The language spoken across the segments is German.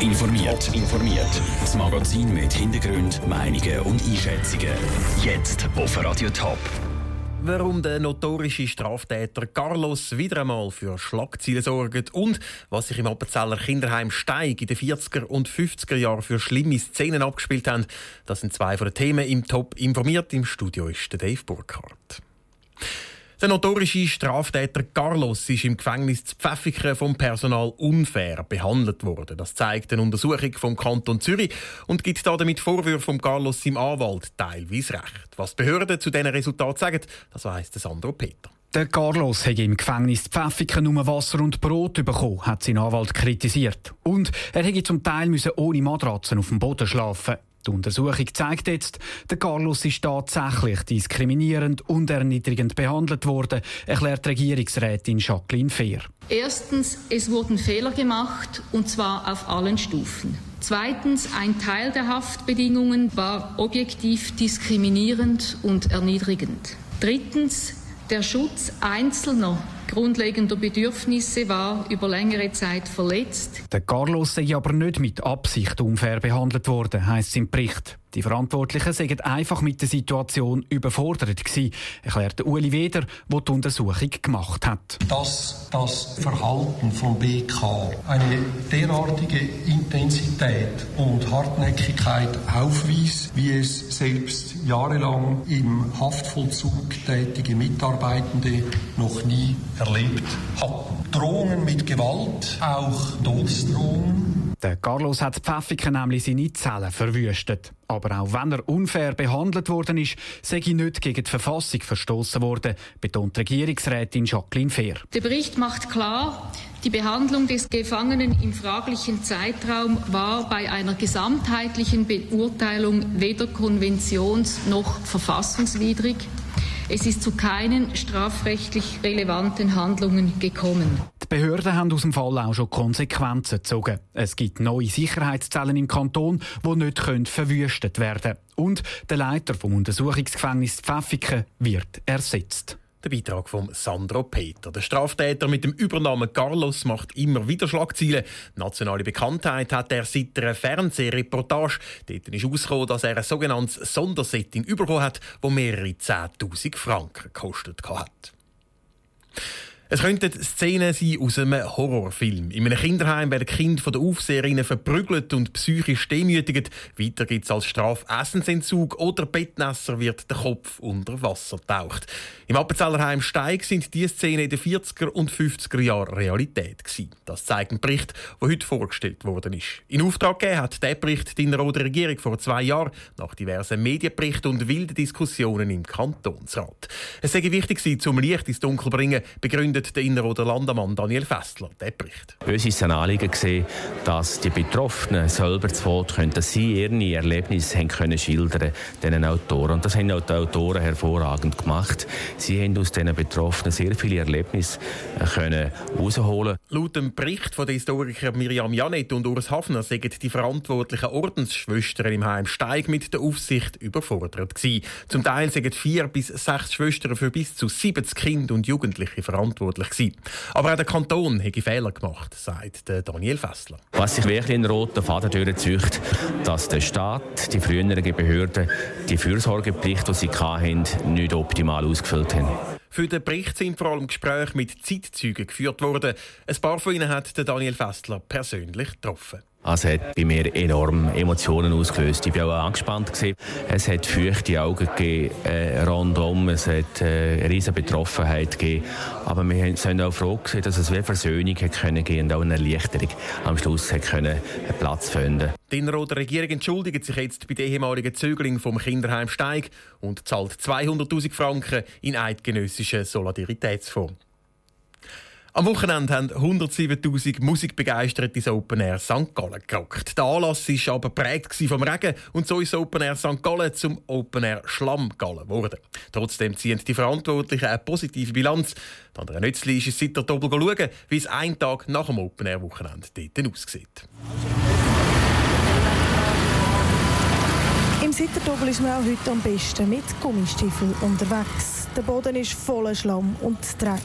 Top informiert. informiert. Das Magazin mit Hintergrund, Meinungen und Einschätzungen. Jetzt auf Radio Top. Warum der notorische Straftäter Carlos wieder einmal für Schlagzeilen sorgt und was sich im Appenzeller Kinderheim Steig in den 40er und 50er Jahren für schlimme Szenen abgespielt haben, das sind zwei von den Themen im Top informiert. Im Studio ist der Dave Burkhardt. Der notorische Straftäter Carlos ist im Gefängnis zu Pfäffiken vom Personal unfair behandelt worden. Das zeigt eine Untersuchung vom Kanton Zürich und gibt damit Vorwürfe von Carlos seinem Anwalt teilweise recht. Was die Behörden zu diesen Resultaten sagen, das weiss Sandro Peter. Der Carlos hat im Gefängnis Pfäffiken nur Wasser und Brot bekommen, hat sein Anwalt kritisiert. Und er hätte zum Teil ohne Matratzen auf dem Boden schlafen die Untersuchung zeigt jetzt, der Carlos ist tatsächlich diskriminierend und erniedrigend behandelt worden, erklärt Regierungsrätin Jacqueline Fehr. Erstens, es wurden Fehler gemacht, und zwar auf allen Stufen. Zweitens, ein Teil der Haftbedingungen war objektiv diskriminierend und erniedrigend. Drittens, der Schutz Einzelner grundlegender Bedürfnisse war über längere Zeit verletzt. Der Carlos sei aber nicht mit Absicht unfair behandelt worden, heißt es im Bericht. Die Verantwortlichen seien einfach mit der Situation überfordert gewesen, erklärte Uli Weder, der die Untersuchung gemacht hat. Dass das Verhalten von BK eine derartige Intensität und Hartnäckigkeit aufwies, wie es selbst jahrelang im Haftvollzug tätige Mitarbeitende noch nie erlebt hatten. Drohungen mit Gewalt, auch Todesdrohungen. Der Carlos hat Pfäffiken nämlich seine Zellen verwüstet. Aber auch wenn er unfair behandelt worden ist, sei er nicht gegen die Verfassung verstoßen worden, betont Regierungsrätin Jacqueline Fehr. Der Bericht macht klar, die Behandlung des Gefangenen im fraglichen Zeitraum war bei einer gesamtheitlichen Beurteilung weder konventions- noch verfassungswidrig. Es ist zu keinen strafrechtlich relevanten Handlungen gekommen. Die Behörden haben aus dem Fall auch schon Konsequenzen gezogen. Es gibt neue Sicherheitszellen im Kanton, die nicht verwüstet werden können. Und der Leiter vom Untersuchungsgefängnis Pfäffiken wird ersetzt. Der Beitrag von Sandro Peter. Der Straftäter mit dem Übernamen Carlos macht immer wieder Schlagzeilen. Nationale Bekanntheit hat er seit einer Fernsehreportage. Dort ist herausgekommen, dass er ein sogenanntes Sondersetting bekommen hat, das mehrere 10.000 Franken gekostet hat. Es könnten Szenen sein aus einem Horrorfilm. In einem Kinderheim werden Kinder von der Aufseherinnen verprügelt und psychisch demütigt. Weiter gibt es als Strafe Essensentzug oder Bettnässer wird der Kopf unter Wasser taucht. Im Appenzellerheim Steig sind diese Szenen in den 40er und 50er Jahren Realität gewesen. Das zeigt ein Bericht, der heute vorgestellt worden ist. In Auftrag gegeben hat der Bericht die Innerrhoder Regierung vor zwei Jahren nach diversen Medienberichten und wilden Diskussionen im Kantonsrat. Es sei wichtig, zum Licht ins Dunkel bringen, begründet begründet der Inneroder Landemann Daniel Fessler den Bericht. Uns ist ein Anliegen dass die Betroffenen selber zu Wort können, dass sie ihre Erlebnisse haben können schildern diesen Autoren. Und das haben auch die Autoren hervorragend gemacht. Sie haben aus diesen Betroffenen sehr viele Erlebnisse äh, können herausholen. Laut dem Bericht von der Historiker Miriam Janet und Urs Hafner sagen die verantwortlichen Ordensschwestern im Heim Steig mit der Aufsicht überfordert gewesen. Zum Teil sagen vier bis sechs Schwestern für bis zu 70 Kinder und Jugendliche verantwortlich verantwortlich gewesen. Aber auch der Kanton hätte Fehler gemacht, sagt Daniel Fessler. Was sich wirklich in roten Faden durchzieht, dass der Staat, die früheren Behörden, die Fürsorgepflicht, die sie hatten, nicht optimal ausgefüllt haben. Für den Bericht sind vor allem Gespräche mit Zeitzeugen geführt worden. Ein paar von ihnen hat Daniel Fessler persönlich getroffen. Also hat bei mir enorm Emotionen ausgelöst. Ich war auch angespannt. Es hat feuchte Augen gegeben, äh, rundum. Es hat äh, riesige Betroffenheit gegeben. Aber wir sind auch froh, gewesen, dass es wie Versöhnung hat können gehen und auch eine Erleichterung am Schluss hat können Platz finden. Die Innerrhoder Regierung entschuldigt sich jetzt bei der ehemaligen Zögling vom Kinderheim Steig und zahlt 200.000 Franken in eidgenössischen Solidaritätsfonds. Am Wochenende haben 107.000 Musikbegeisterte ins Open Air St. Gallen gerockt. Der Anlass war aber prägt vom Regen und so ist Open Air St. Gallen zum Open Air Schlammgallen geworden. Trotzdem ziehen die Verantwortlichen eine positive Bilanz. Andrea Nützli ist es seit der Doppel schauen, wie es einen Tag nach dem Open Air Wochenende dort aussieht. Im Sitterdobel ist man auch heute am besten mit Gummistiefeln unterwegs. Der Boden ist voller Schlamm und Dreck.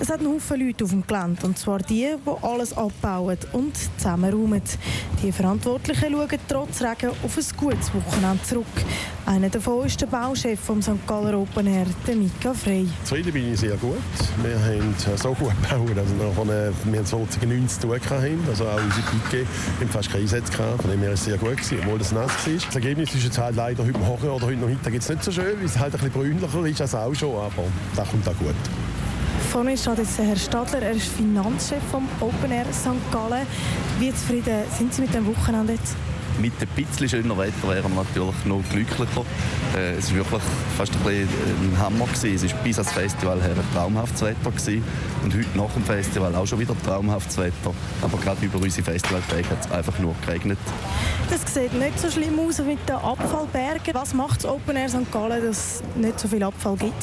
Es hat einen Haufen Leute auf dem Gelände, und zwar die, die alles abbauen und zusammenräumen. Die Verantwortlichen schauen trotz Regen auf ein gutes Wochenende zurück. Einer davon ist der Bauchef vom St. Galler Open Air, der Mika Frey. Zufrieden bin ich sehr gut. Wir haben so gut gebaut, also nachher, wir haben 2019 zu tun gehabt, also auch unsere Pike haben fast keine Einsätze gehabt, von dem her war es sehr gut gewesen, obwohl es nass war. Das Ergebnis ist jetzt halt leider heute Morgen oder heute gibt es nicht so schön, weil es halt ein bisschen brünlicher ist als auch schon, aber das kommt auch gut. Vor mir steht jetzt Herr Stadler, er ist Finanzchef vom Open Air St. Gallen. Wie zufrieden sind Sie mit dem Wochenende jetzt? Mit ein bisschen schöner Wetter wären wir natürlich noch glücklicher. Äh, es war wirklich fast ein, bisschen ein Hammer. Gewesen. Es war bis ans Festival her ein traumhaftes Wetter. Gewesen. Und heute nach dem Festival auch schon wieder traumhaftes Wetter. Aber gerade über unsere Festivaltage hat es einfach nur geregnet. Das sieht nicht so schlimm aus mit den Abfallbergen. Was macht das Open Air St. Gallen, dass es nicht so viel Abfall gibt?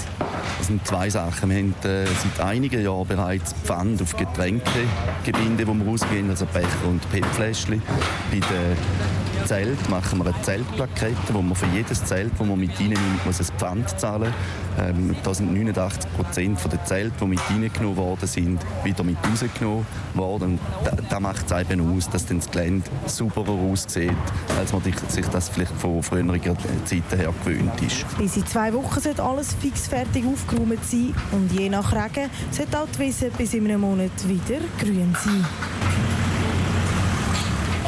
Das sind zwei Sachen. Wir haben äh, seit einigen Jahren bereits Pfand auf Getränkegebinde, wo wir rausgehen, also Becher und PET-Fläschchen. Bei den Zelt machen wir eine Zeltplakette, wo man für jedes Zelt, das man mit reinnimmt, muss ein Pfand zahlen. Ähm, da sind 89 Prozent der Zelte, die mit reingenommen worden sind, wieder mit rausgenommen worden. Und da, macht es eben aus, dass dann das Gelände sauberer aussieht, als man sich das vielleicht von früheren Zeiten her gewöhnt ist. Bis in zwei Wochen sollte alles fix fertig aufgeräumt sein und je nach Regen sollte auch die Wiese bis in einem Monat wieder grün sein.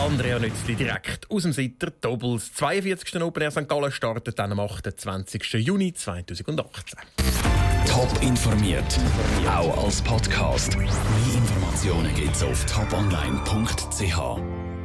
Andrea Nützli direkt aus dem Sitter Doppels. 42. Open Air St. Gallen startet dann am 28. Juni 2018. Top informiert, auch als Podcast. Mehr Informationen gibt's auf toponline.ch.